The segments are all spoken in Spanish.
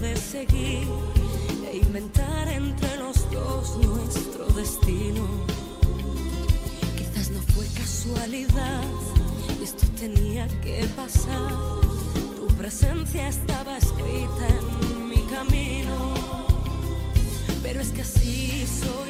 De seguir, e inventar entre los dos nuestro destino. Quizás no fue casualidad, esto tenía que pasar. Tu presencia estaba escrita en mi camino. Pero es que así soy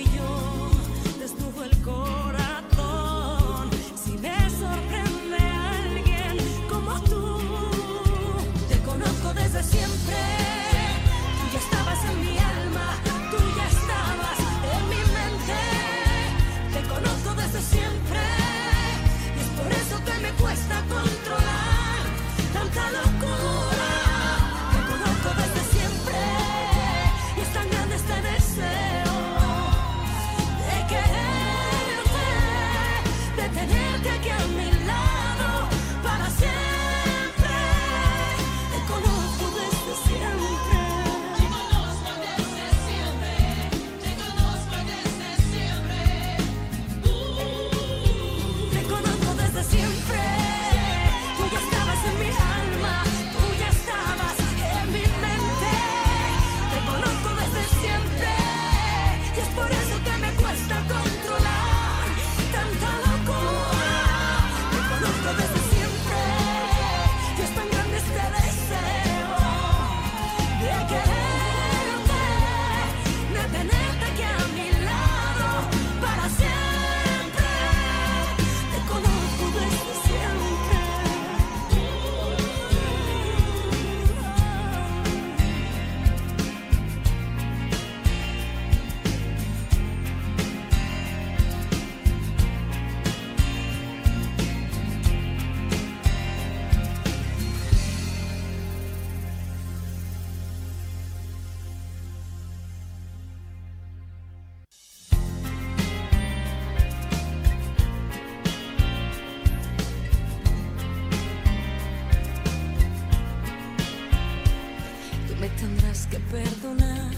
perdonar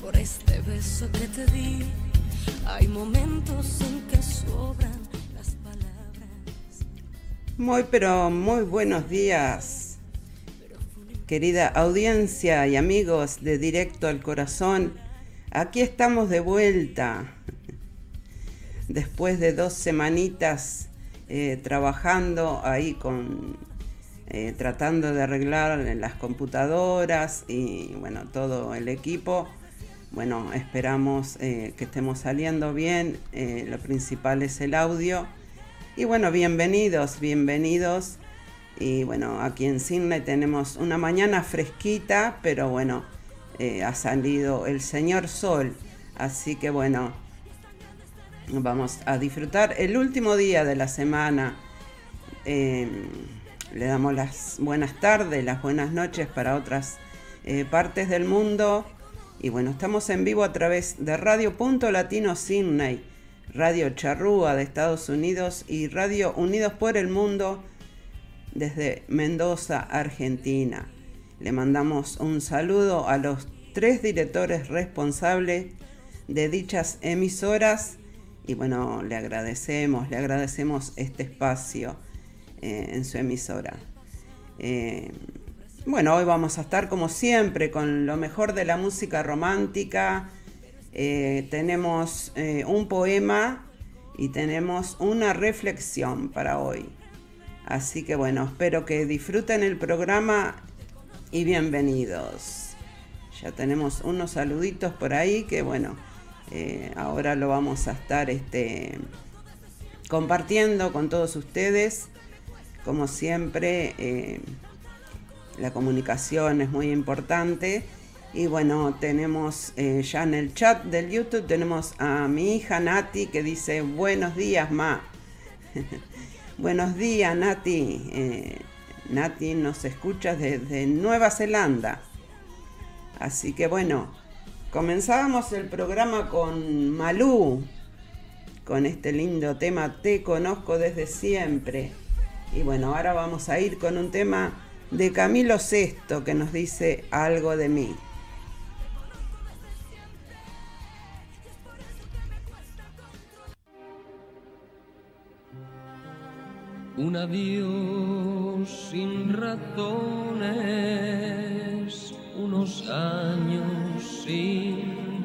por este beso que te di. Hay momentos en que sobran las palabras. Muy pero muy buenos días, querida audiencia y amigos de Directo al Corazón. Aquí estamos de vuelta. después de dos semanitas eh, trabajando ahí con eh, tratando de arreglar las computadoras y bueno todo el equipo. Bueno esperamos eh, que estemos saliendo bien. Lo principal es el audio. Y bueno bienvenidos bienvenidos. Y bueno aquí en Sydney tenemos una mañana fresquita pero bueno ha salido el señor sol. Así que bueno vamos a disfrutar el último día de la semana. Le damos las buenas tardes, las buenas noches para otras eh, partes del mundo. Y bueno, estamos en vivo a través de Radio Punto Latino Sydney, Radio Charrúa de Estados Unidos y Radio Unidos por el Mundo desde Mendoza, Argentina. Le mandamos un saludo a los tres directores responsables de dichas emisoras y bueno, le agradecemos, le agradecemos este espacio eh, en su emisora. Eh, bueno, hoy vamos a estar como siempre con lo mejor de la música romántica. Eh, tenemos un poema y tenemos una reflexión para hoy. Así que bueno, espero que disfruten el programa y bienvenidos. Ya tenemos unos saluditos por ahí que bueno, ahora lo vamos a estar este, compartiendo con todos ustedes. Como siempre, eh, la comunicación es muy importante. Y bueno, tenemos eh, ya en el chat del YouTube, tenemos a mi hija Nati que dice, buenos días, Ma. buenos días, Nati. Nati nos escucha desde Nueva Zelanda. Así que bueno, Comenzábamos el programa con Malú, con este lindo tema Te conozco desde siempre. Y bueno, ahora vamos a ir con un tema de Camilo VI que nos dice algo de mí. Un adiós sin razones, unos años sin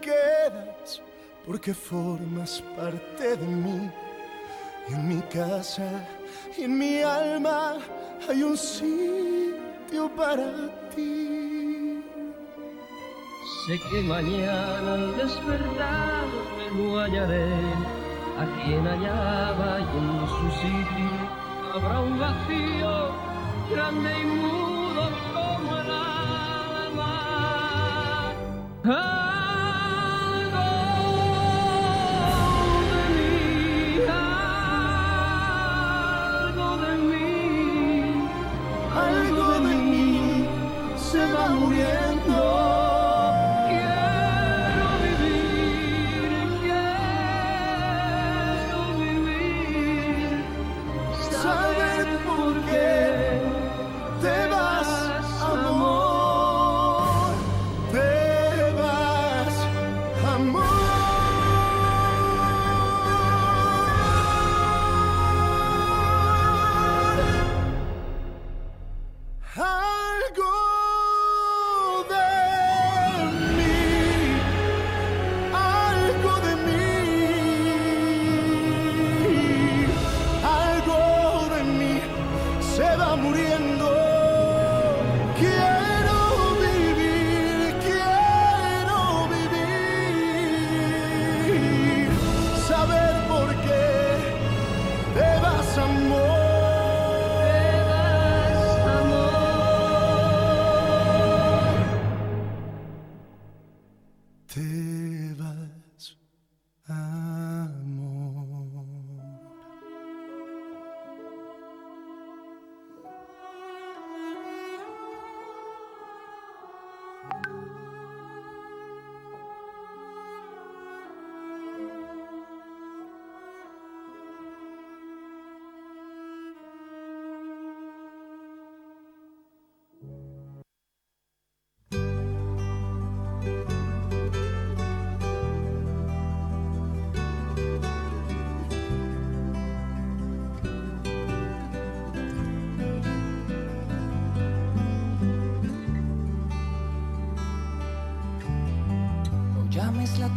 quedas porque formas parte de mí. Y en mi casa y en mi alma hay un sitio para ti. Sé que mañana al despertar lo hallaré a quien hallaba y en su sitio habrá un vacío grande y mudo alma.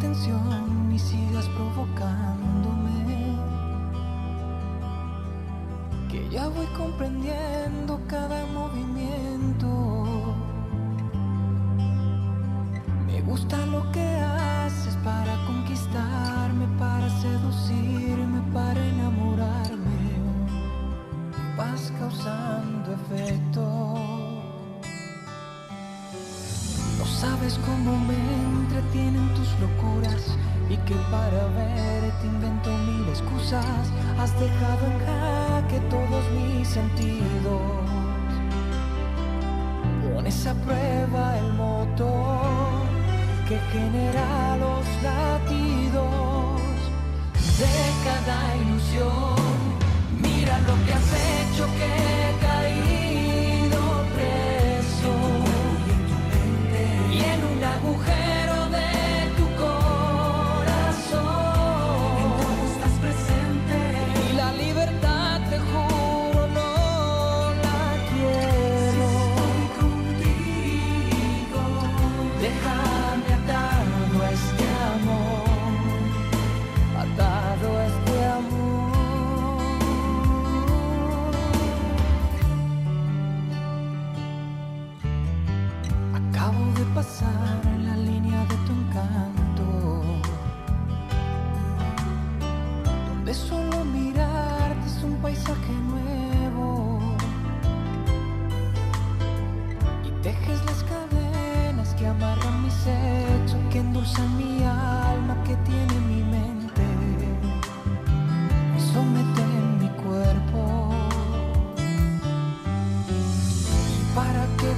Atención ni sigas provocándome. Que ya voy comprendiendo cada movimiento. Me gusta lo que haces para conquistarme, para seducirme, para enamorarme. Vas causando sabes cómo me entretienen tus locuras y que para verte invento mil excusas. Has dejado en jaque todos mis sentidos. Pones a prueba el motor que genera los latidos de cada ilusión. Mira lo que has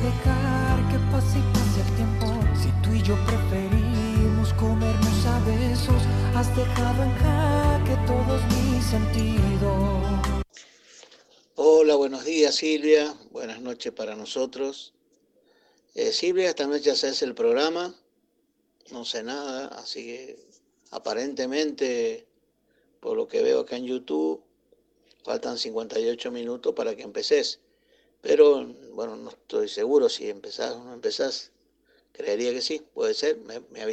dejar que pase y pase el tiempo? Si tú y yo preferimos comernos a besos, has dejado en jaque todos mis sentidos. Hola, buenos días Silvia, buenas noches para nosotros. Eh, Silvia, esta noche haces el programa, no sé nada, así que aparentemente, por lo que veo acá en YouTube, faltan 58 minutos para que empeces. Pero bueno, no estoy seguro si empezás o no empezás. Creería que sí, puede ser, ¿me, me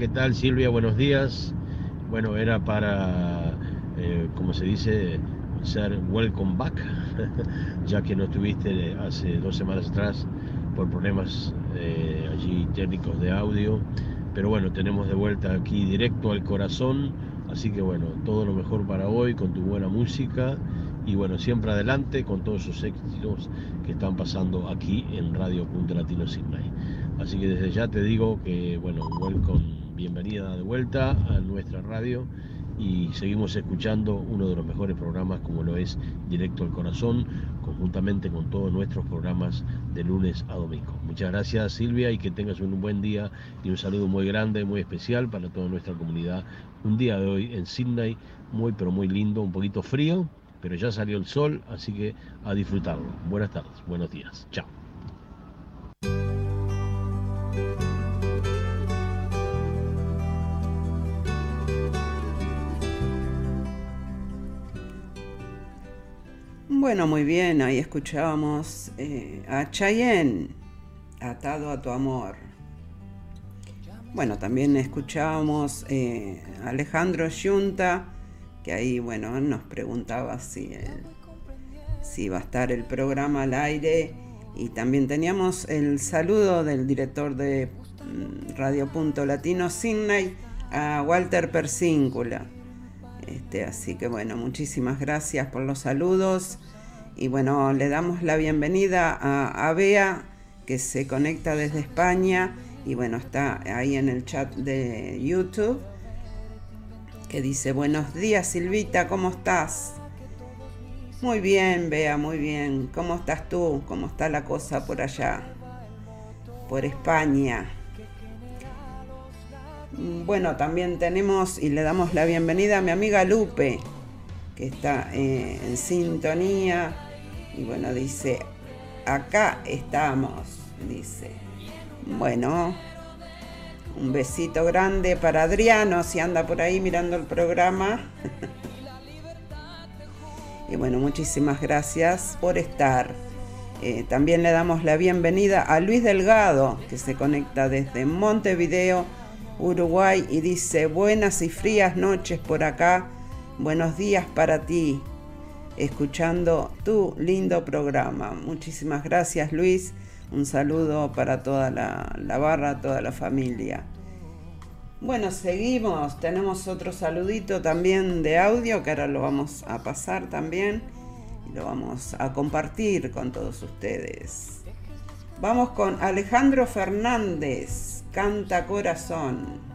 ¿qué tal Silvia? Buenos días. Bueno, era para, eh, como se dice, ser welcome back, ya que no estuviste hace dos semanas atrás por problemas eh, allí técnicos de audio. Pero bueno, tenemos de vuelta aquí directo al corazón. Así que bueno, todo lo mejor para hoy con tu buena música y bueno, siempre adelante con todos esos éxitos que están pasando aquí en Radio Punto Latino Sydney. Así que desde ya te digo que bueno, welcome, bienvenida de vuelta a nuestra radio y seguimos escuchando uno de los mejores programas como lo es Directo al Corazón, conjuntamente con todos nuestros programas de lunes a domingo. Muchas gracias Silvia y que tengas un buen día y un saludo muy grande, muy especial para toda nuestra comunidad. Un día de hoy en Sydney, muy pero muy lindo, un poquito frío, pero ya salió el sol, así que a disfrutarlo. Buenas tardes, buenos días, chao. Bueno, muy bien, ahí escuchábamos eh, a Cheyenne, Atado a tu amor. Bueno, también escuchábamos eh, a Alejandro Yunta, que ahí, bueno, nos preguntaba si, si va a estar el programa al aire. Y también teníamos el saludo del director de mm, Radio Punto Latino Sydney, a Walter Persíncula. Este, así que bueno, muchísimas gracias por los saludos. Y bueno, le damos la bienvenida a, Bea, que se conecta desde España y bueno, está ahí en el chat de YouTube, que dice, buenos días Silvita, ¿cómo estás? Muy bien, Bea, muy bien. ¿Cómo estás tú? ¿Cómo está la cosa por allá? Por España. Bueno, también tenemos y le damos la bienvenida a mi amiga Lupe, que está eh, en sintonía y bueno, dice, acá estamos, dice. Bueno, un besito grande para Adriano, si anda por ahí mirando el programa. y bueno, muchísimas gracias por estar. Eh, también le damos la bienvenida a Luis Delgado, que se conecta desde Montevideo, Uruguay, y dice, buenas y frías noches por acá, buenos días para ti escuchando tu lindo programa. Muchísimas gracias Luis, un saludo para toda la, barra, toda la familia. Bueno, seguimos, tenemos otro saludito también de audio que ahora lo vamos a pasar también y lo vamos a compartir con todos ustedes. Vamos con Alejandro Fernández, Canta Corazón.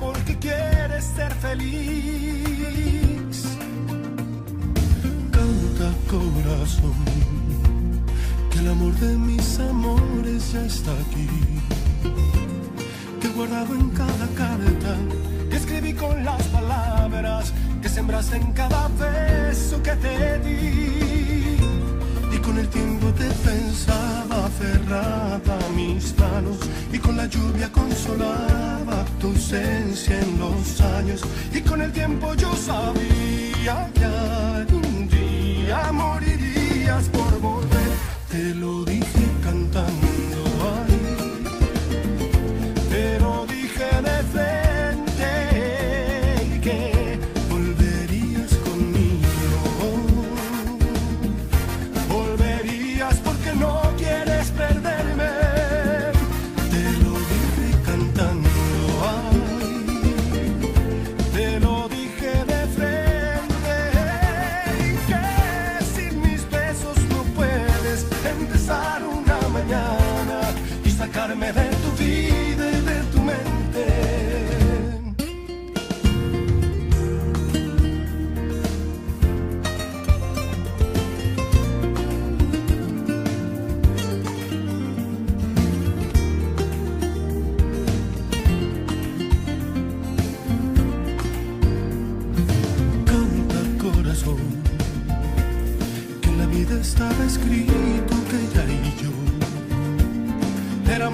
Porque quieres ser feliz. Canta corazón, que el amor de mis amores ya está aquí. Que guardado en cada carta, que escribí con las palabras, que sembraste en cada beso que te di. Con el tiempo te pensaba aferrada a mis manos y con la lluvia consolaba tu ausencia en los años y con el tiempo yo sabía que algún día morirías por volver, te lo dije cantando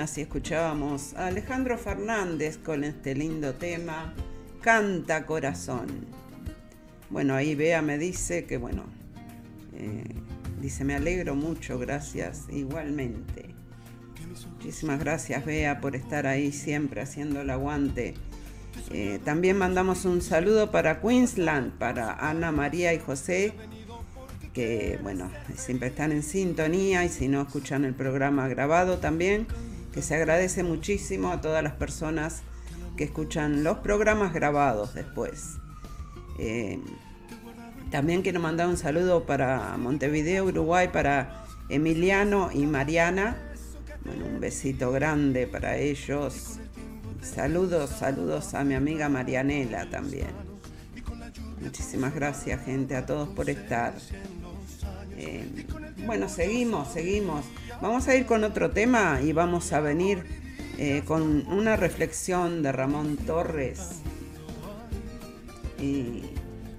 Muy bien, así escuchábamos a Alejandro Fernández con este lindo tema, Canta Corazón. Bueno, ahí Bea me dice que, bueno, eh, dice, me alegro mucho, gracias, igualmente. Muchísimas gracias, Bea, por estar ahí siempre haciendo el aguante. Eh, también mandamos un saludo para Queensland, para Ana María y José, que bueno, siempre están en sintonía y si no escuchan el programa grabado también, que se agradece muchísimo a todas las personas que escuchan los programas grabados después. Eh, también quiero mandar un saludo para Montevideo, Uruguay, para Emiliano y Mariana. Bueno, un besito grande para ellos. Saludos, saludos a mi amiga Marianela también. Muchísimas gracias, gente, a todos por estar. Eh, bueno, seguimos, seguimos. Vamos a ir con otro tema y vamos a venir eh, con una reflexión de Ramón Torres. Y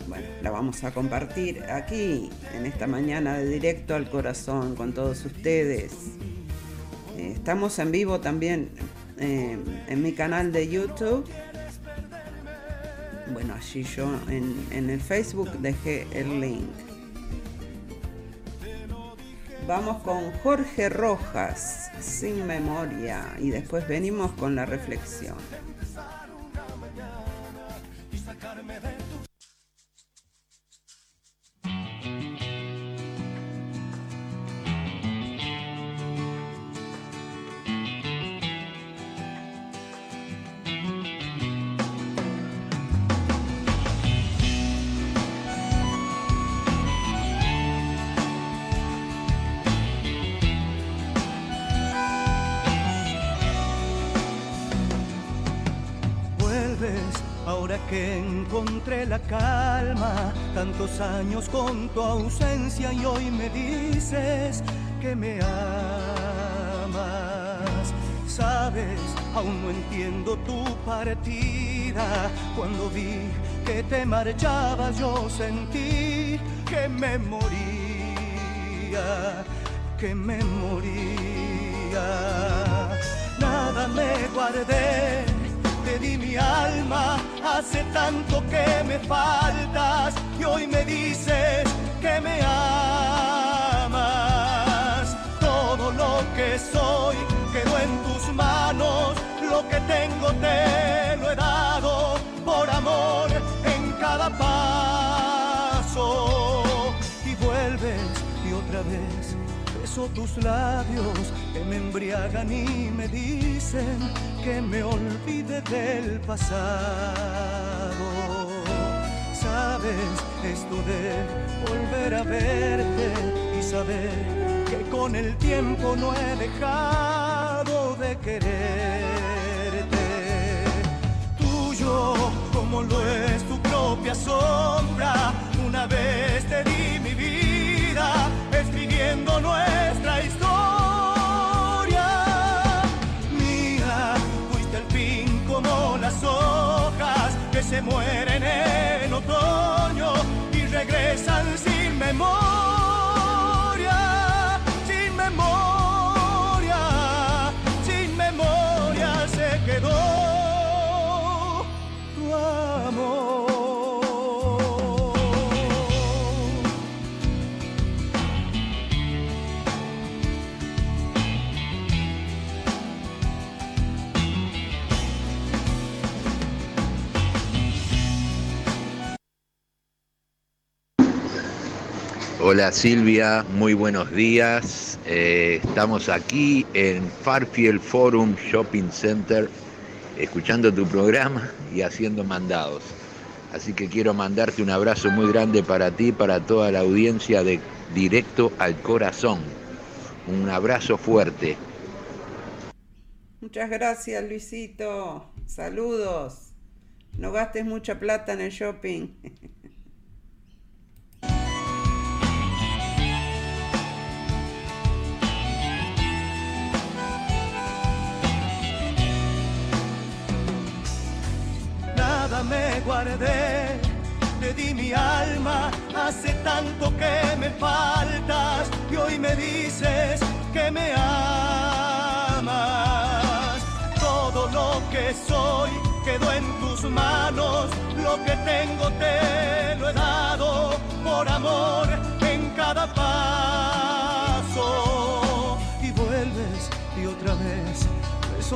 bueno, la vamos a compartir aquí en esta mañana de directo al corazón con todos ustedes. Eh, estamos en vivo también eh, en mi canal de YouTube. Bueno, allí yo en, en el Facebook dejé el link. Vamos con Jorge Rojas, sin memoria, y después venimos con la reflexión. Encontré la calma, tantos años con tu ausencia y hoy me dices que me amas. Sabes, aún no entiendo tu partida. Cuando vi que te marchabas yo sentí que me moría, que me moría. Nada me guardé te di mi alma, hace tanto que me faltas y hoy me dices que me amas. Todo lo que soy quedó en tus manos, lo que tengo te lo he dado por amor en cada paso. Beso tus labios que me embriagan y me dicen que me olvide del pasado. Sabes esto de volver a verte y saber que con el tiempo no he dejado de quererte. Tuyo como lo es tu propia sombra, una vez te di hojas Hola Silvia, muy buenos días. Eh, estamos aquí en Farfield Forum Shopping Center escuchando tu programa y haciendo mandados. Así que quiero mandarte un abrazo muy grande para ti, para toda la audiencia de Directo al Corazón. Un abrazo fuerte. Muchas gracias, Luisito. Saludos. No gastes mucha plata en el shopping. me guardé, te di mi alma, hace tanto que me faltas y hoy me dices que me amas. Todo lo que soy quedó en tus manos, lo que tengo te lo he dado por amor en cada paso.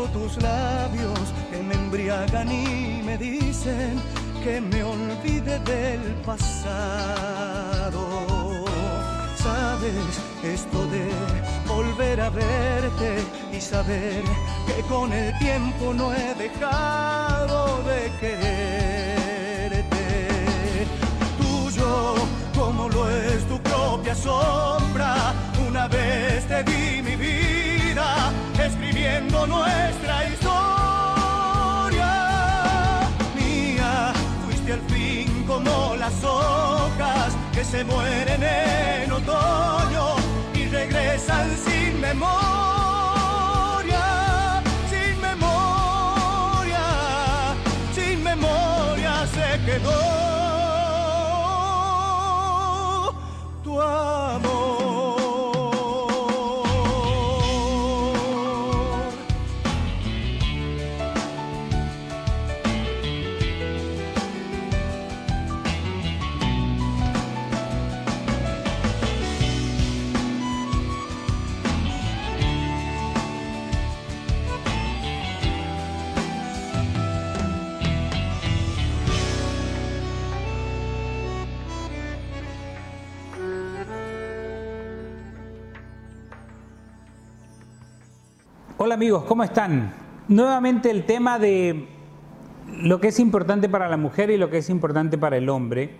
Tus labios que me embriagan y me dicen que me olvide del pasado. Sabes esto de volver a verte y saber que con el tiempo no he dejado de quererte. Tuyo como lo es tu propia sombra, una vez te di mi vida escribiendo nuestra se mueren en otoño y regresan sin memoria, Hola amigos, ¿cómo están? Nuevamente el tema de lo que es importante para la mujer y lo que es importante para el hombre,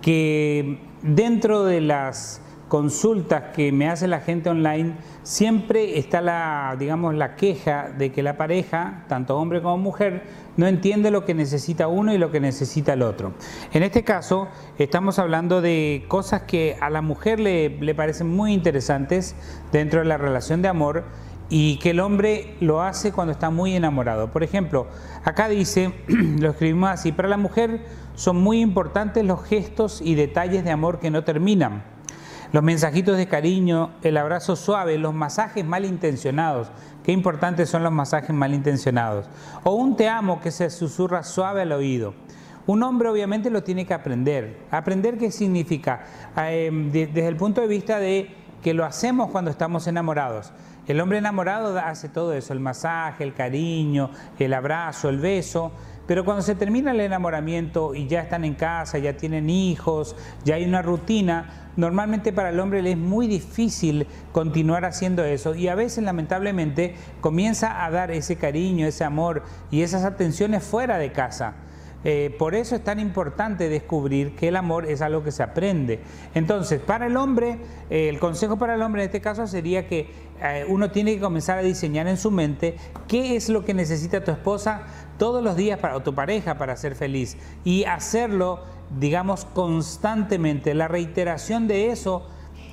que dentro de las consultas que me hace la gente online siempre está la, digamos, la queja de que la pareja, tanto hombre como mujer, no entiende lo que necesita uno y lo que necesita el otro. En este caso, estamos hablando de cosas que a la mujer le, le parecen muy interesantes dentro de la relación de amor y que el hombre lo hace cuando está muy enamorado. Por ejemplo, acá dice, lo escribimos así, para la mujer son muy importantes los gestos y detalles de amor que no terminan. Los mensajitos de cariño, el abrazo suave, los masajes malintencionados. Qué importantes son los masajes malintencionados. O un te amo que se susurra suave al oído. Un hombre obviamente lo tiene que aprender. Aprender qué significa eh, de- desde el punto de vista de que lo hacemos cuando estamos enamorados. El hombre enamorado hace todo eso, el masaje, el cariño, el abrazo, el beso, Pero cuando se termina el enamoramiento y ya están en casa, ya tienen hijos, ya hay una rutina, normalmente para el hombre le es muy difícil continuar haciendo eso y a veces lamentablemente comienza a dar ese cariño, ese amor y esas atenciones fuera de casa. Eh, por eso es tan importante descubrir que el amor es algo que se aprende. Entonces, para el hombre, eh, el consejo para el hombre en este caso sería que eh, uno tiene que comenzar a diseñar en su mente qué es lo que necesita tu esposa todos los días para, o tu pareja para ser feliz y hacerlo, digamos, constantemente. La reiteración de eso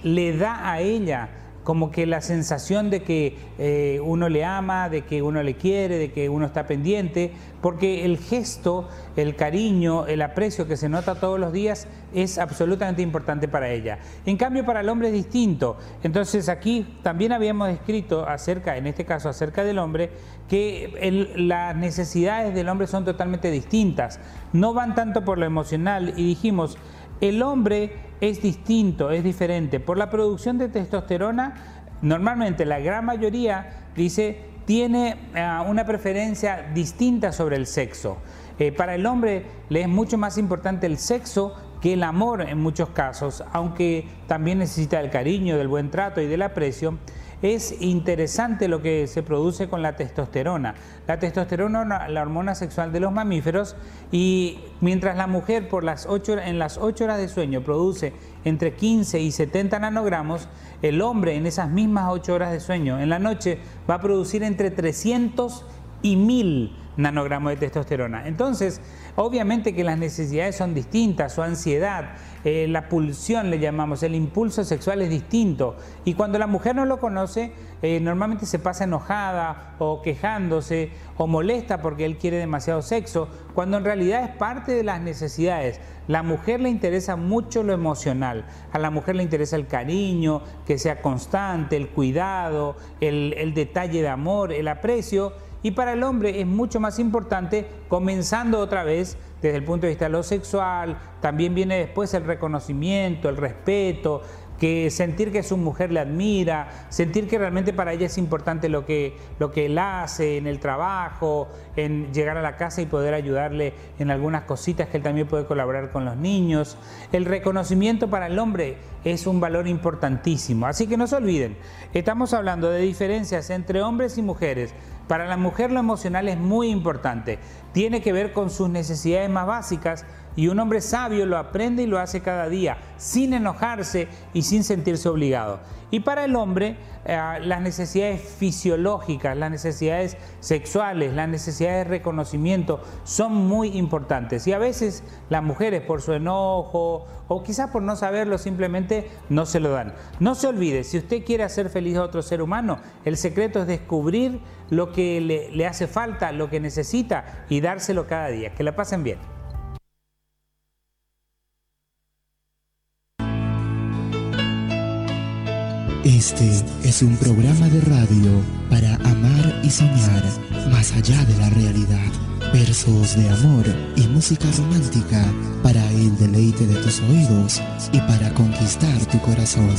le da a ella como que la sensación de que eh, uno le ama, de que uno le quiere, de que uno está pendiente, porque el gesto, el cariño, el aprecio que se nota todos los días es absolutamente importante para ella. En cambio, para el hombre es distinto. Entonces aquí también habíamos escrito acerca, en este caso acerca del hombre, que las necesidades del hombre son totalmente distintas. No van tanto por lo emocional y dijimos, el hombre es distinto, es diferente. Por la producción de testosterona, normalmente la gran mayoría dice tiene eh, una preferencia distinta sobre el sexo. Eh, para el hombre le es mucho más importante el sexo que el amor en muchos casos, aunque también necesita el cariño, del buen trato y del aprecio. Es interesante lo que se produce con la testosterona. La testosterona, la hormona sexual de los mamíferos, y mientras la mujer por las en las 8 horas de sueño produce entre 15 y 70 nanogramos, el hombre en esas mismas 8 horas de sueño en la noche va a producir entre 300 y 1000 nanogramos de testosterona. Entonces, obviamente que las necesidades son distintas, su ansiedad, eh, la pulsión le llamamos, el impulso sexual es distinto. Y cuando la mujer no lo conoce, eh, normalmente se pasa enojada o quejándose o molesta porque él quiere demasiado sexo, cuando en realidad es parte de las necesidades. La mujer le interesa mucho lo emocional, a la mujer le interesa el cariño, que sea constante, el cuidado, el, el detalle de amor, el aprecio. Y para el hombre es mucho más importante, comenzando otra vez desde el punto de vista de lo sexual, también viene después el reconocimiento, el respeto, que sentir que su mujer le admira, sentir que realmente para ella es importante lo que, lo que él hace en el trabajo, en llegar a la casa y poder ayudarle en algunas cositas que él también puede colaborar con los niños. El reconocimiento para el hombre es un valor importantísimo. Así que no se olviden, estamos hablando de diferencias entre hombres y mujeres. Para la mujer lo emocional es muy importante. Tiene que ver con sus necesidades más básicas y un hombre sabio lo aprende y lo hace cada día, sin enojarse y sin sentirse obligado. Y para el hombre, eh, las necesidades fisiológicas, las necesidades sexuales, las necesidades de reconocimiento son muy importantes. Y a veces las mujeres por su enojo o quizás por no saberlo simplemente no se lo dan. No se olvide, si usted quiere hacer feliz a otro ser humano, el secreto es descubrir lo que le, le hace falta, lo que necesita y dárselo cada día. Que la pasen bien. Este es un programa de radio para amar y soñar más allá de la realidad. Versos de amor y música romántica para el deleite de tus oídos y para conquistar tu corazón.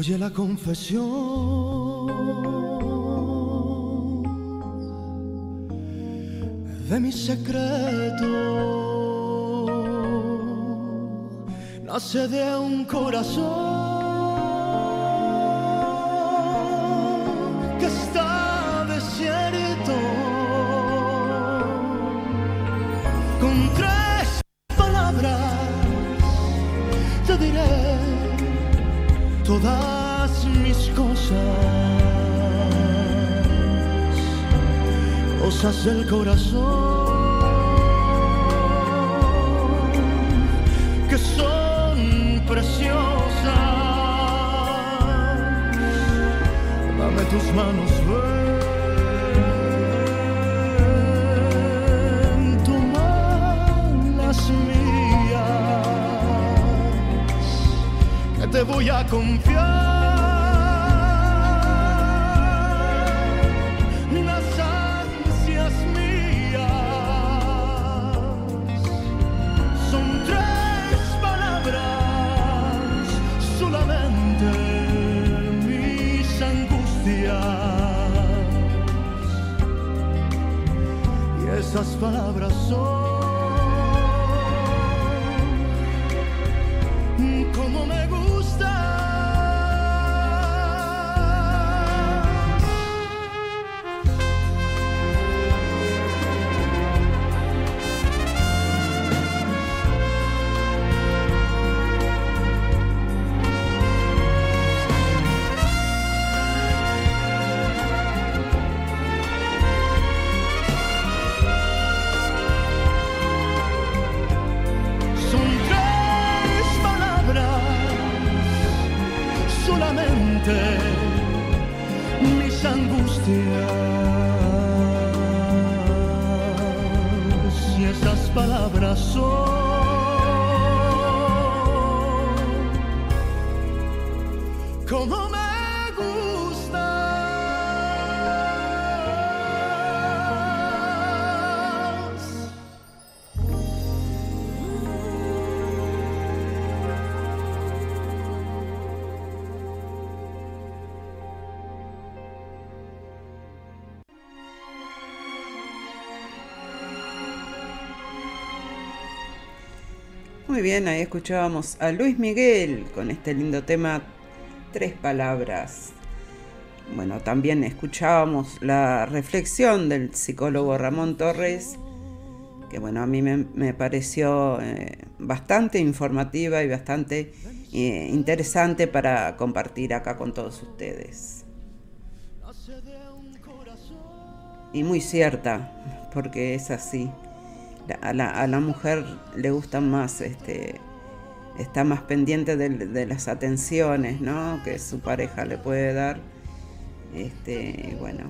Oye la confesión de mi secreto. Nace de un corazón que está todas mis cosas, cosas del corazón que son preciosas. Dame tus manos, confió. Muy bien, ahí escuchábamos a Luis Miguel con este lindo tema Tres Palabras. Bueno, también escuchábamos la reflexión del psicólogo Ramón Torres, que bueno, a mí me, pareció eh, bastante informativa y bastante eh, interesante para compartir acá con todos ustedes. Y muy cierta, porque es así. A, la, mujer le gusta más, este, está más pendiente de, las atenciones, ¿no? Que su pareja le puede dar. Este, bueno,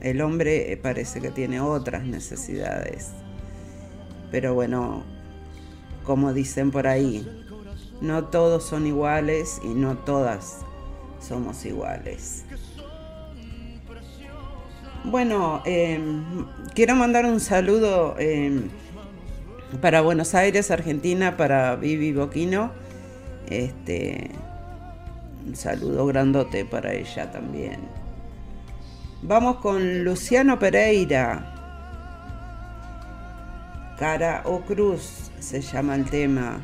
el hombre eh, parece que tiene otras necesidades. Pero bueno, como dicen por ahí, no todos son iguales y no todas somos iguales. Bueno, eh, quiero mandar un saludo eh, para Buenos Aires, Argentina, para Vivi Boquino. Este, un saludo grandote para ella también. Vamos con Luciano Pereira. Cara o Cruz se llama el tema.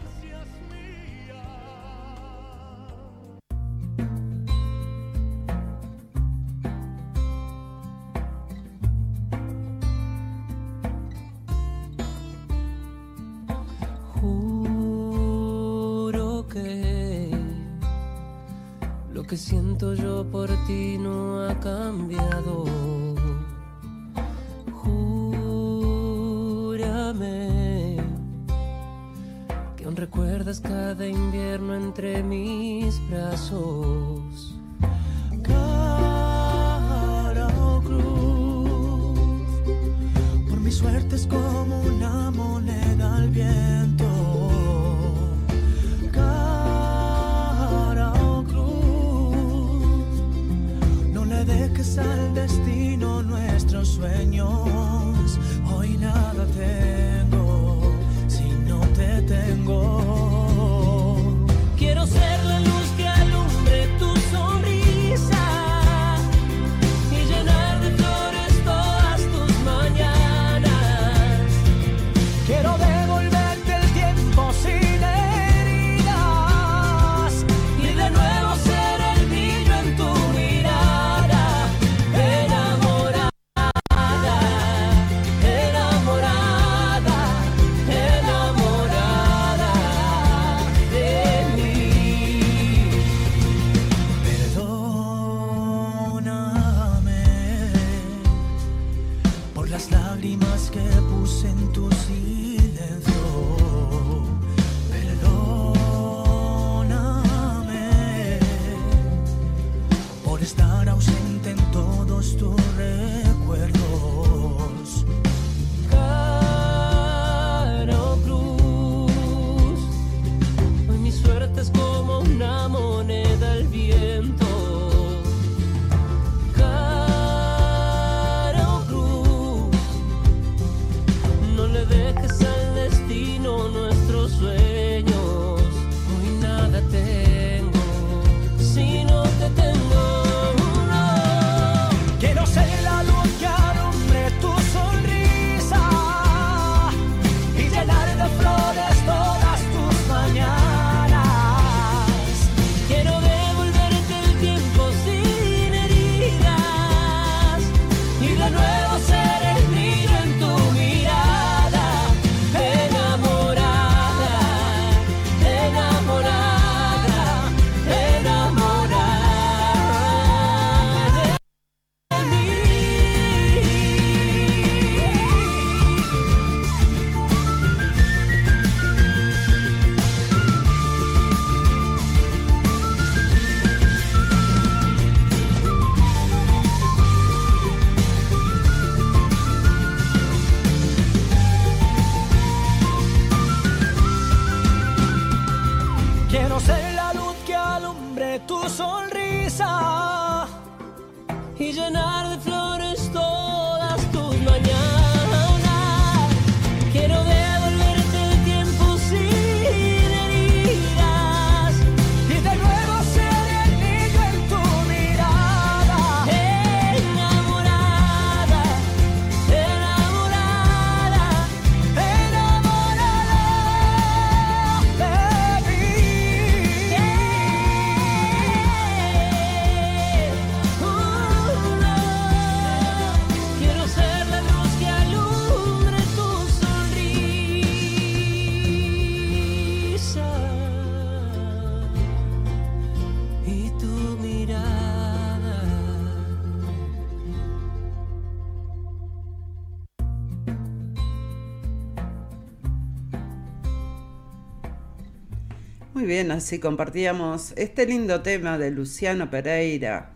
Bien, así compartíamos este lindo tema de Luciano Pereira,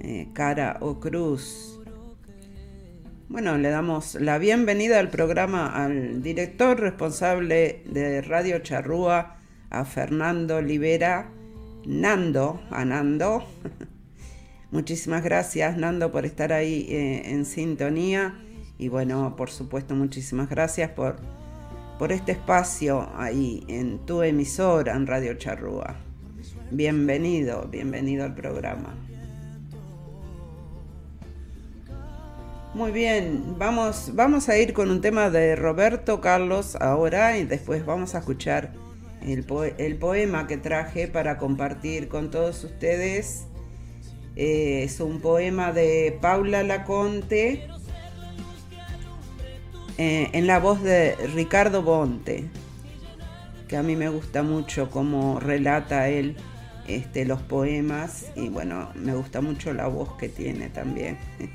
eh, Cara o Cruz. Bueno, le damos la bienvenida al programa al director responsable de Radio Charrúa, a Fernando Libera, Nando, a Nando. Muchísimas gracias, Nando, por estar ahí eh, en sintonía. Y bueno, por supuesto, muchísimas gracias por, por este espacio ahí en tu emisora, en Radio Charrúa. Bienvenido, bienvenido al programa. Muy bien, vamos, vamos a ir con un tema de Roberto Carlos ahora y después vamos a escuchar el, el poema que traje para compartir con todos ustedes. Es un poema de Paula Laconte eh, en la voz de Ricardo Bonte, que a mí me gusta mucho cómo relata él este, los poemas y bueno, me gusta mucho la voz que tiene también.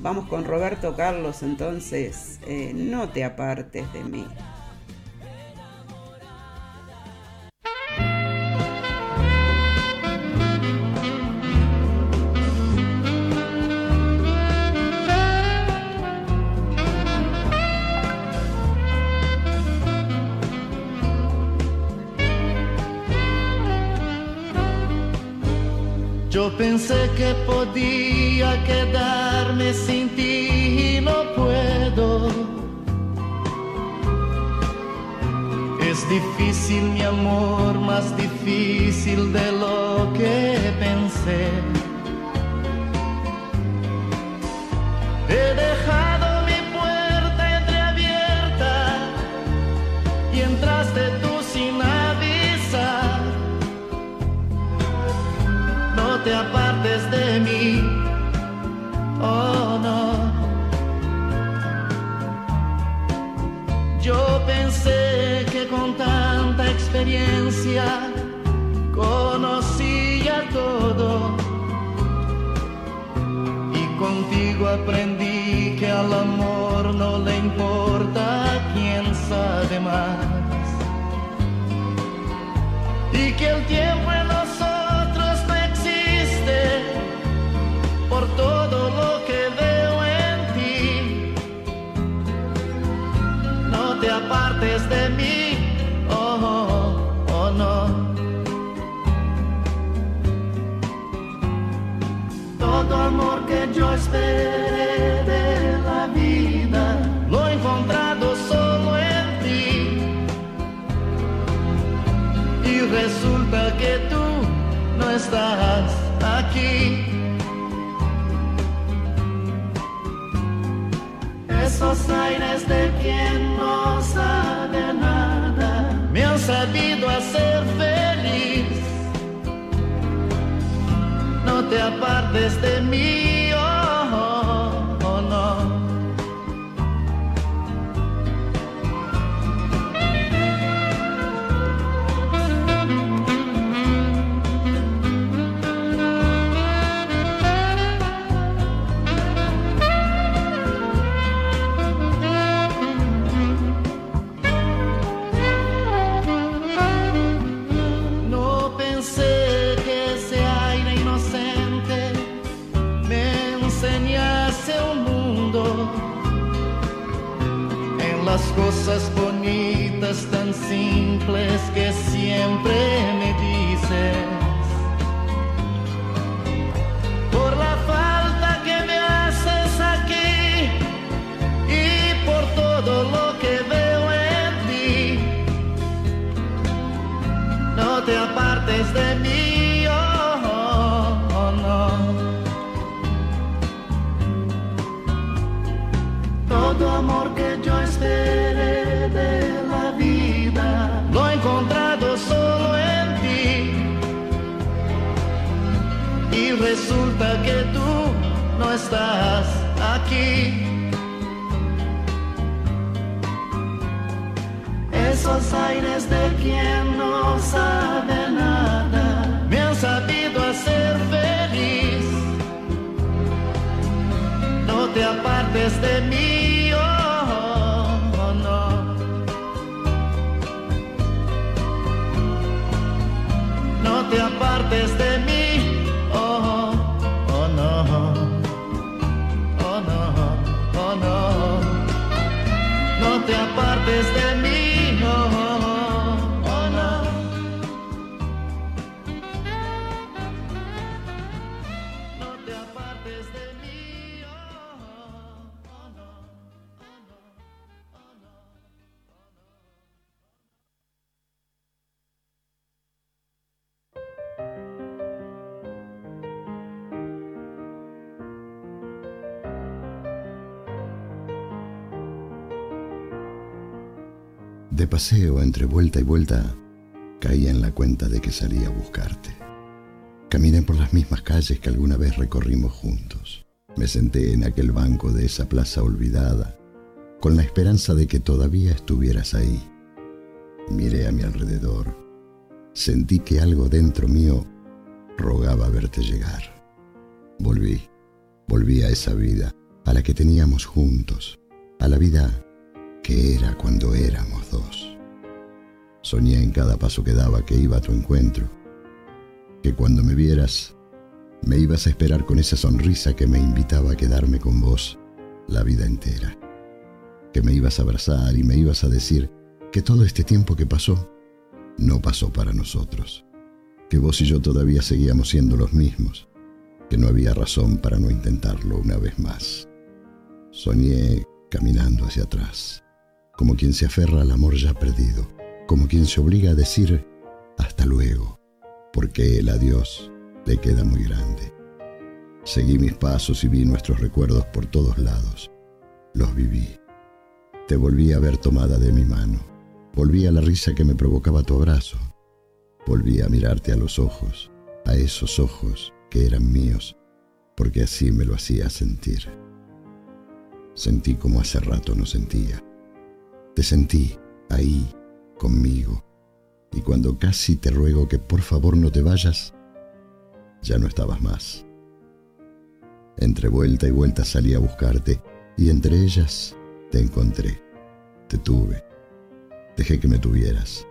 Vamos con Roberto Carlos entonces, eh, no te apartes de mí. Pensé que podía quedarme sin ti y no puedo. Es difícil mi amor, más difícil de lo que pensé. He dejado experiencia conocía todo. Y contigo aprendí que al amor no le importa quién sabe más. Y que el tiempo en nosotros no existe por todo lo que veo en ti. No te apartes de mí, que yo esperé de la vida lo he encontrado solo en ti. Y resulta que tú no estás aquí. Esos aires de quien no sabe nada me han sabido hacer feliz. No te apartes de mí, cosas bonitas tan simples que siempre me dicen. Que tú no estás aquí. Esos aires de quien no sabe nada me han sabido hacer feliz. No te apartes de mí, oh, oh, no. No te apartes de mí, te apartes de mí, paseo entre vuelta y vuelta, caí en la cuenta de que salí a buscarte. Caminé por las mismas calles que alguna vez recorrimos juntos. Me senté en aquel banco de esa plaza olvidada, con la esperanza de que todavía estuvieras ahí. Miré a mi alrededor. Sentí que algo dentro mío rogaba verte llegar. Volví, volví a esa vida, a la que teníamos juntos, a la vida que era cuando éramos dos. Soñé en cada paso que daba que iba a tu encuentro, que cuando me vieras me ibas a esperar con esa sonrisa que me invitaba a quedarme con vos la vida entera, que me ibas a abrazar y me ibas a decir que todo este tiempo que pasó no pasó para nosotros, que vos y yo todavía seguíamos siendo los mismos, que no había razón para no intentarlo una vez más. Soñé caminando hacia atrás, como quien se aferra al amor ya perdido, como quien se obliga a decir hasta luego, porque el adiós le queda muy grande. Seguí mis pasos y vi nuestros recuerdos por todos lados. Los viví. Te volví a ver tomada de mi mano. Volví a la risa que me provocaba tu abrazo. Volví a mirarte a los ojos, a esos ojos que eran míos, porque así me lo hacía sentir. Sentí como hace rato no sentía. Te sentí ahí, conmigo, y cuando casi te ruego que por favor no te vayas, ya no estabas más. Entre vuelta y vuelta salí a buscarte, y entre ellas te encontré, te tuve, dejé que me tuvieras,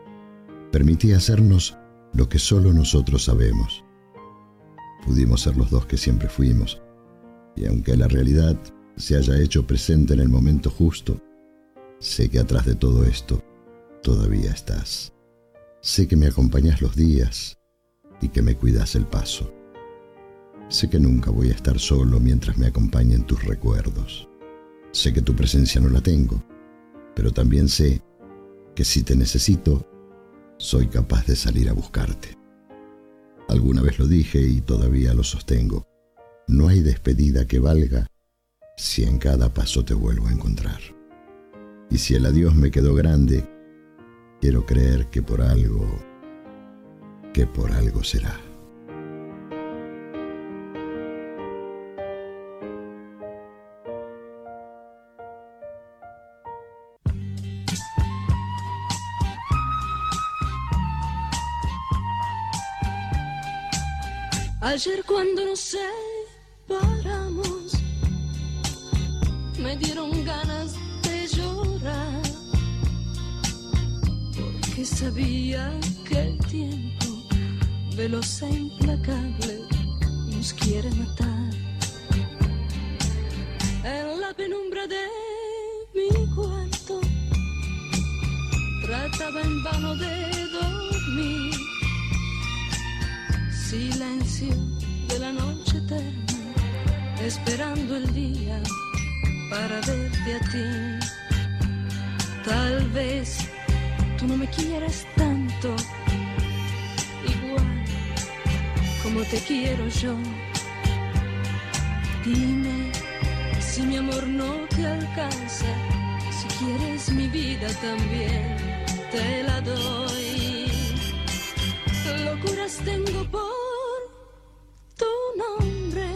permití hacernos lo que solo nosotros sabemos. Pudimos ser los dos que siempre fuimos, y aunque la realidad se haya hecho presente en el momento justo, sé que atrás de todo esto todavía estás. Sé que me acompañas los días y que me cuidas el paso. Sé que nunca voy a estar solo mientras me acompañen tus recuerdos. Sé que tu presencia no la tengo, pero también sé que si te necesito, soy capaz de salir a buscarte. Alguna vez lo dije y todavía lo sostengo. No hay despedida que valga si en cada paso te vuelvo a encontrar. Y si el adiós me quedó grande, quiero creer que por algo, que por algo será. Ayer cuando nos separamos, sabía que el tiempo, veloz e implacable, nos quiere matar. En la penumbra de mi cuarto, trataba en vano de dormir silencio de la noche eterna, esperando el día para verte a ti. No me quieres tanto, igual como te quiero yo. Dime si mi amor no te alcanza, si quieres mi vida también, te la doy. Locuras tengo por tu nombre,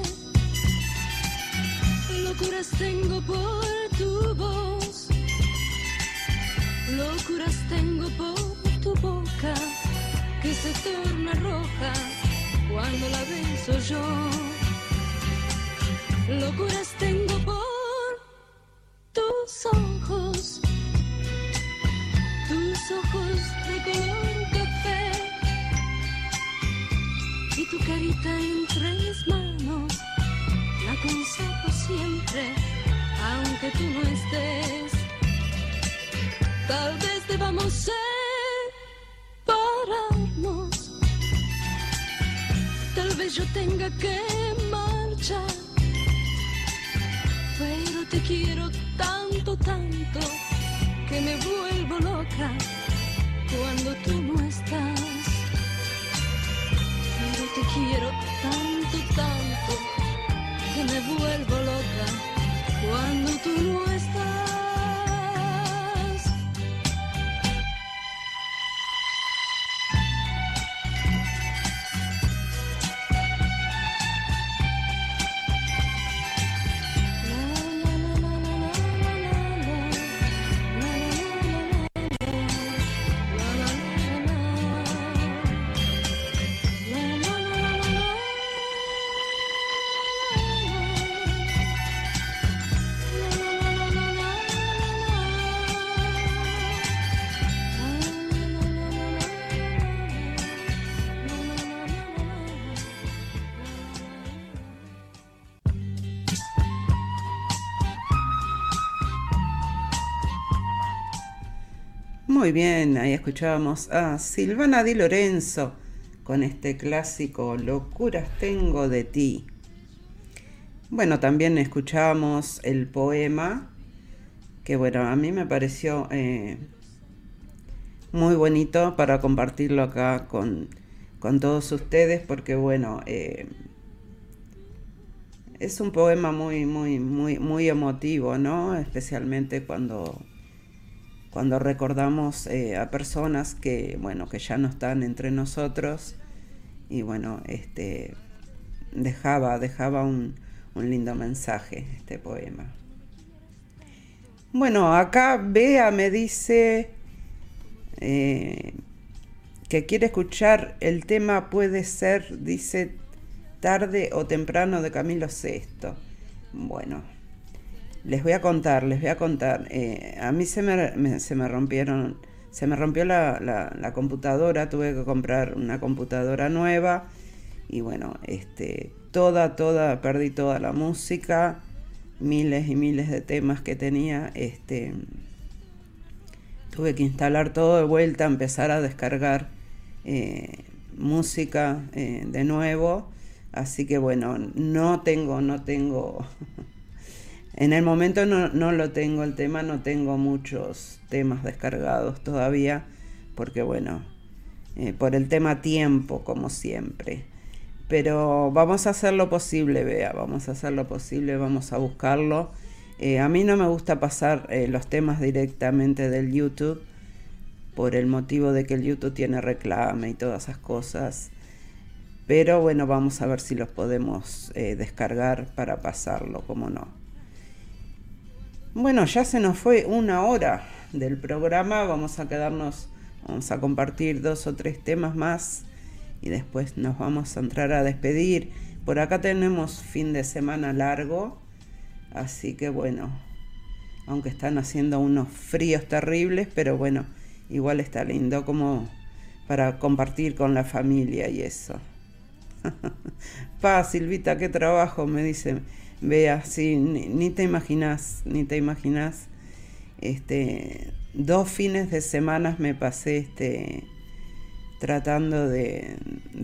locuras tengo por tu voz, locuras tengo por tu boca que se torna roja cuando la beso yo locuras tengo por tus ojos, tus ojos de color café y tu carita entre mis manos. La aconsejo siempre, aunque tú no estés. Tal vez debamos separarnos. Tal vez yo tenga que marchar pero te quiero tanto, tanto, que me vuelvo loca Muy bien, ahí escuchábamos a Silvana Di Lorenzo con este clásico Locuras tengo de ti. Bueno, también escuchamos el poema, que bueno, a mí me pareció eh, muy bonito para compartirlo acá con, todos ustedes, porque bueno, eh, es un poema muy, muy, muy, muy emotivo, ¿no? Especialmente cuando cuando recordamos eh, a personas que, bueno, que ya no están entre nosotros y bueno, este, dejaba, dejaba un, lindo mensaje este poema. Bueno, acá Bea me dice eh, que quiere escuchar el tema Puede ser, dice, tarde o temprano de Camilo VI. Bueno, les voy a contar, les voy a contar. Eh, a mí se me, se me rompieron, se me rompió la, computadora, tuve que comprar una computadora nueva y bueno, este, toda, toda, perdí toda la música, miles y miles de temas que tenía, este, tuve que instalar todo de vuelta, empezar a descargar eh, música eh, de nuevo, así que bueno, no tengo, no tengo En el momento no, lo tengo el tema, no tengo muchos temas descargados todavía, porque bueno, eh, por el tema tiempo, como siempre. Pero vamos a hacer lo posible, vea, vamos a hacer lo posible, vamos a buscarlo. Eh, a mí no me gusta pasar eh, los temas directamente del YouTube, por el motivo de que el YouTube tiene reclame y todas esas cosas. Pero bueno, vamos a ver si los podemos descargar para pasarlo, como no. Bueno, ya se nos fue una hora del programa. Vamos a quedarnos, vamos a compartir dos o tres temas más y después nos vamos a entrar a despedir. Por acá tenemos fin de semana largo, así que bueno, aunque están haciendo unos fríos terribles, pero bueno, igual está lindo como para compartir con la familia y eso. pa, Silvita, qué trabajo, me dice Vea, sí, ni, te imaginas, ni te imaginas. Este, dos fines de semana me pasé este, tratando de,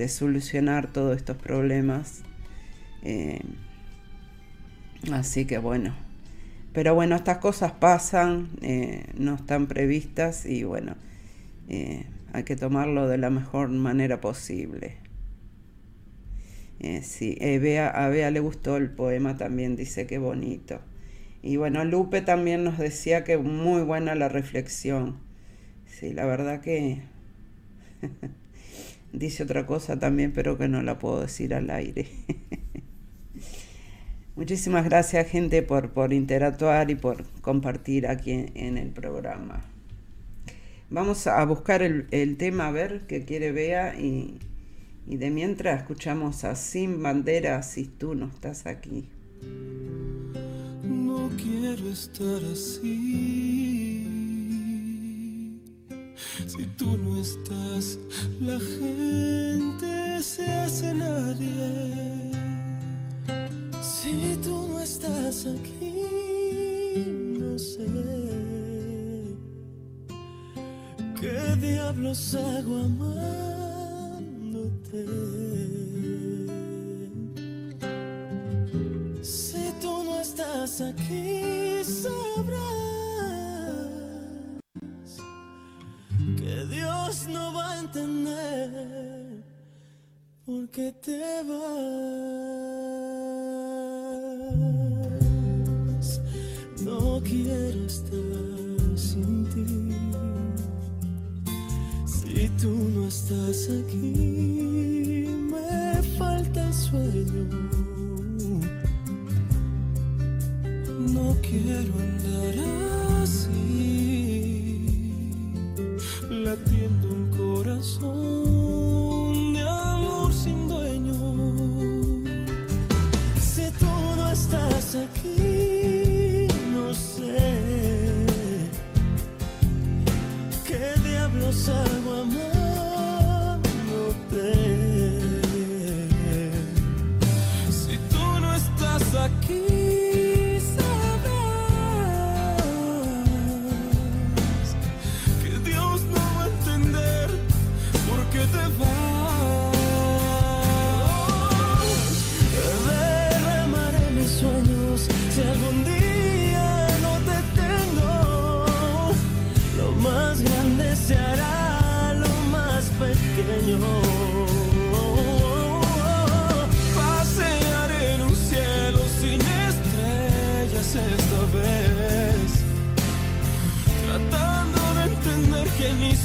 solucionar todos estos problemas. Eh, así que bueno. Pero bueno, estas cosas pasan, eh, no están previstas y bueno, eh, hay que tomarlo de la mejor manera posible. Eh, sí, a Bea le gustó el poema también, dice que bonito. Y bueno, Lupe también nos decía que muy buena la reflexión. Sí, la verdad que dice otra cosa también, pero que no la puedo decir al aire. Muchísimas gracias gente por, por interactuar y por compartir aquí en, el programa. Vamos a buscar el, tema a ver qué quiere Bea y, y de mientras escuchamos a Sin Bandera si tú no estás aquí. No quiero estar así. Si tú no estás, la gente se hace nadie. Si tú no estás aquí, no sé qué diablos hago Si tú no estás aquí, sabrás que Dios no va a entender por qué te vas. No quiero estar sin ti. Si tú no estás aquí, No quiero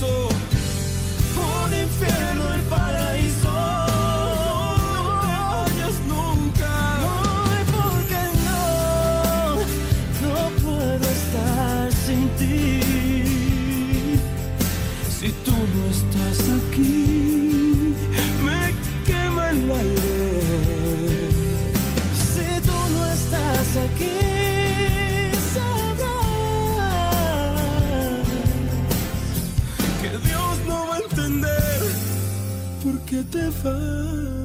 un infierno el paraíso. No nunca, no, porque no, no puedo estar sin ti. Si tú no estás aquí, por qué te vas.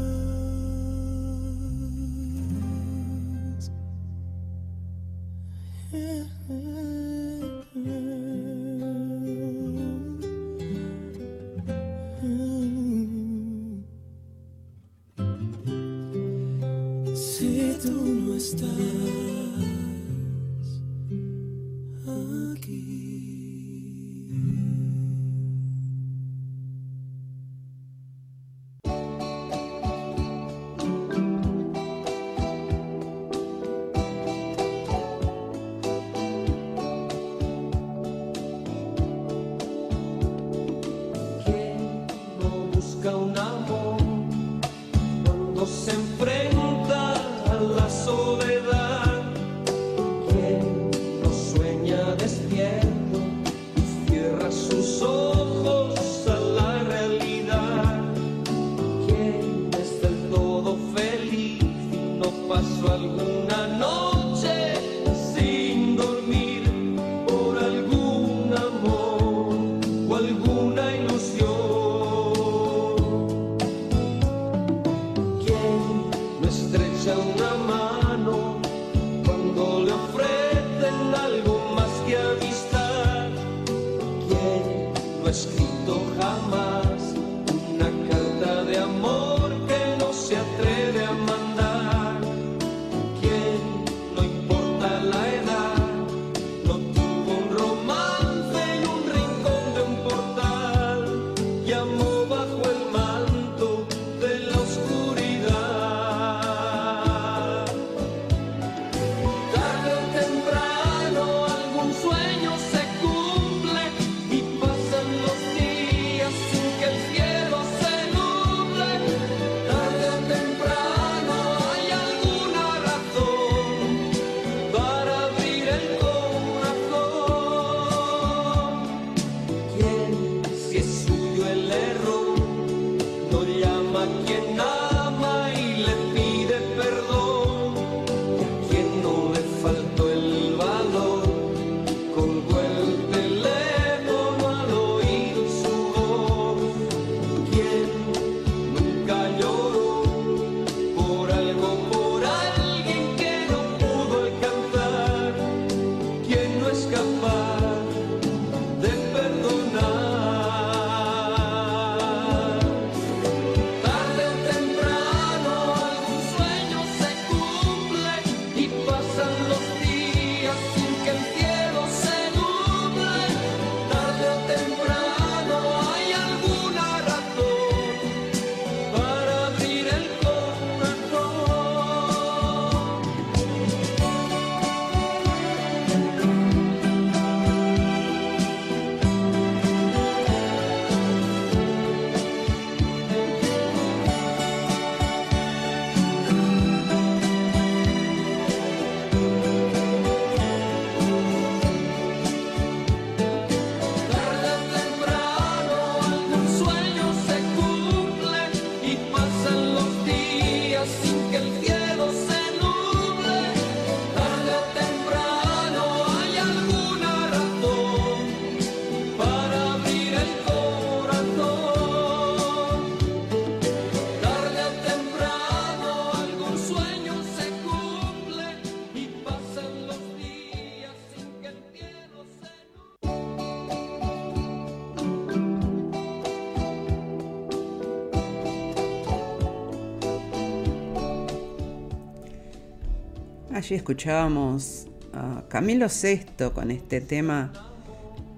Allí escuchábamos a Camilo VI con este tema,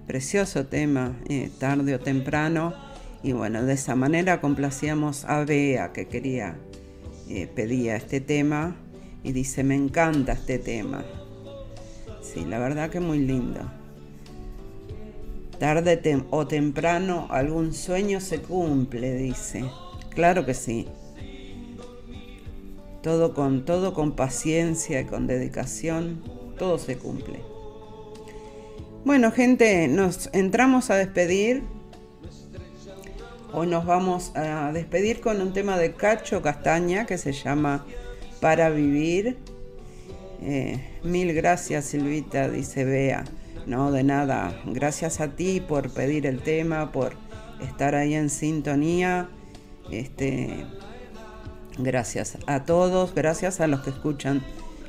precioso tema, eh, tarde o temprano. Y bueno, de esa manera complacíamos a Bea que quería, eh, pedía este tema y dice, me encanta este tema. Sí, la verdad que muy lindo. Tarde o temprano algún sueño se cumple, dice. Claro que sí. Todo con, todo con paciencia y con dedicación, todo se cumple. Bueno, gente, nos entramos a despedir. Hoy nos vamos a despedir con un tema de Cacho Castaña que se llama Para Vivir. Eh, mil gracias, Silvita, dice Bea. No, de nada. Gracias a ti por pedir el tema, por estar ahí en sintonía. Este, Gracias a todos, gracias a los que escuchan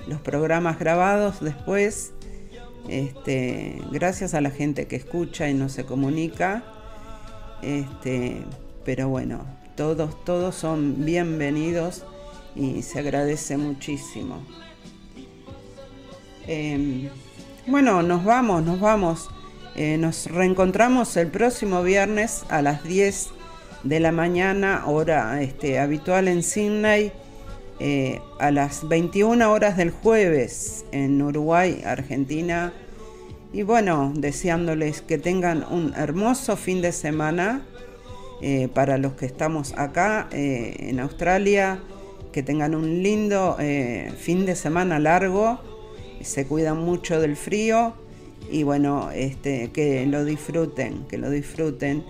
los programas grabados después. Este, gracias a la gente que escucha y no se comunica. Este, pero bueno, todos, todos son bienvenidos y se agradece muchísimo. Em, bueno, nos vamos, nos vamos. Eh, nos reencontramos el próximo viernes a las 10 de la mañana, hora este, habitual en Sydney, eh, a las 21 horas del jueves en Uruguay, Argentina. Y bueno, deseándoles que tengan un hermoso fin de semana eh, para los que estamos acá eh, en Australia, que tengan un lindo fin de semana largo, se cuidan mucho del frío y bueno, este, que lo disfruten, que lo disfruten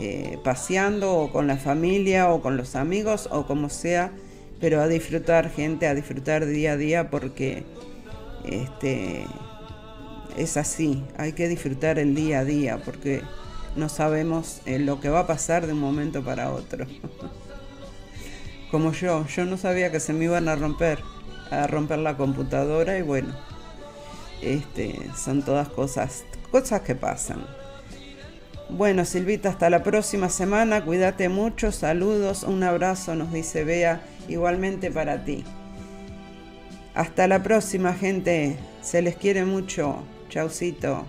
eh, paseando o con la familia o con los amigos o como sea, pero a disfrutar gente, a disfrutar día a día porque este, es así, hay que disfrutar el día a día porque no sabemos eh, lo que va a pasar de un momento para otro. como yo, yo no sabía que se me iban a romper, a romper la computadora y bueno, este, son todas cosas, cosas que pasan. Bueno, Silvita, hasta la próxima semana. Cuídate mucho. Saludos, un abrazo, nos dice Bea, igualmente para ti. Hasta la próxima, gente. Se les quiere mucho. Chaucito.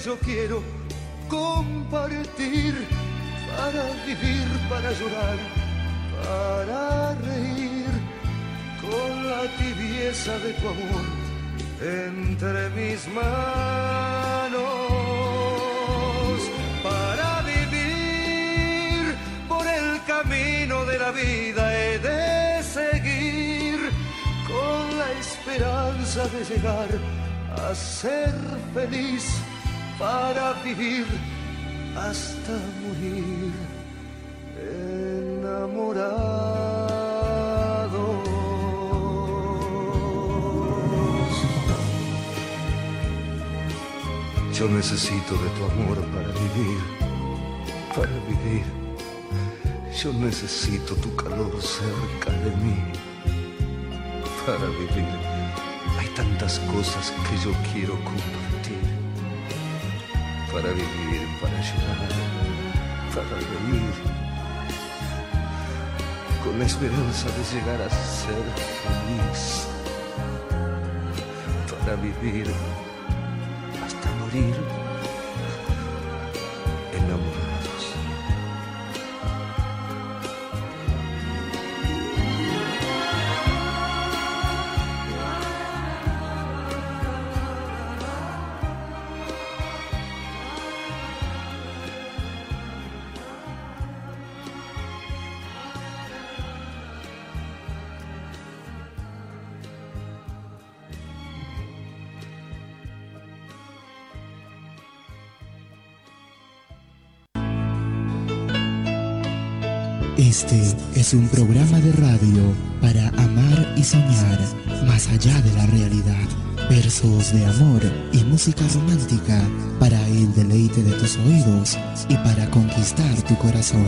Yo quiero compartir para vivir, para llorar, para reír con la tibieza de tu amor entre mis manos para vivir vida he de seguir con la esperanza de llegar a ser feliz para vivir hasta morir enamorados. Yo necesito de tu amor para vivir, para vivir. Yo necesito tu calor cerca de mí para vivir. Hay tantas cosas que yo quiero compartir para vivir, para llorar, para reír, con la esperanza de llegar a ser feliz, para vivir hasta morir Este es un programa de radio para amar y soñar más allá de la realidad. Versos de amor y música romántica para el deleite de tus oídos y para conquistar tu corazón.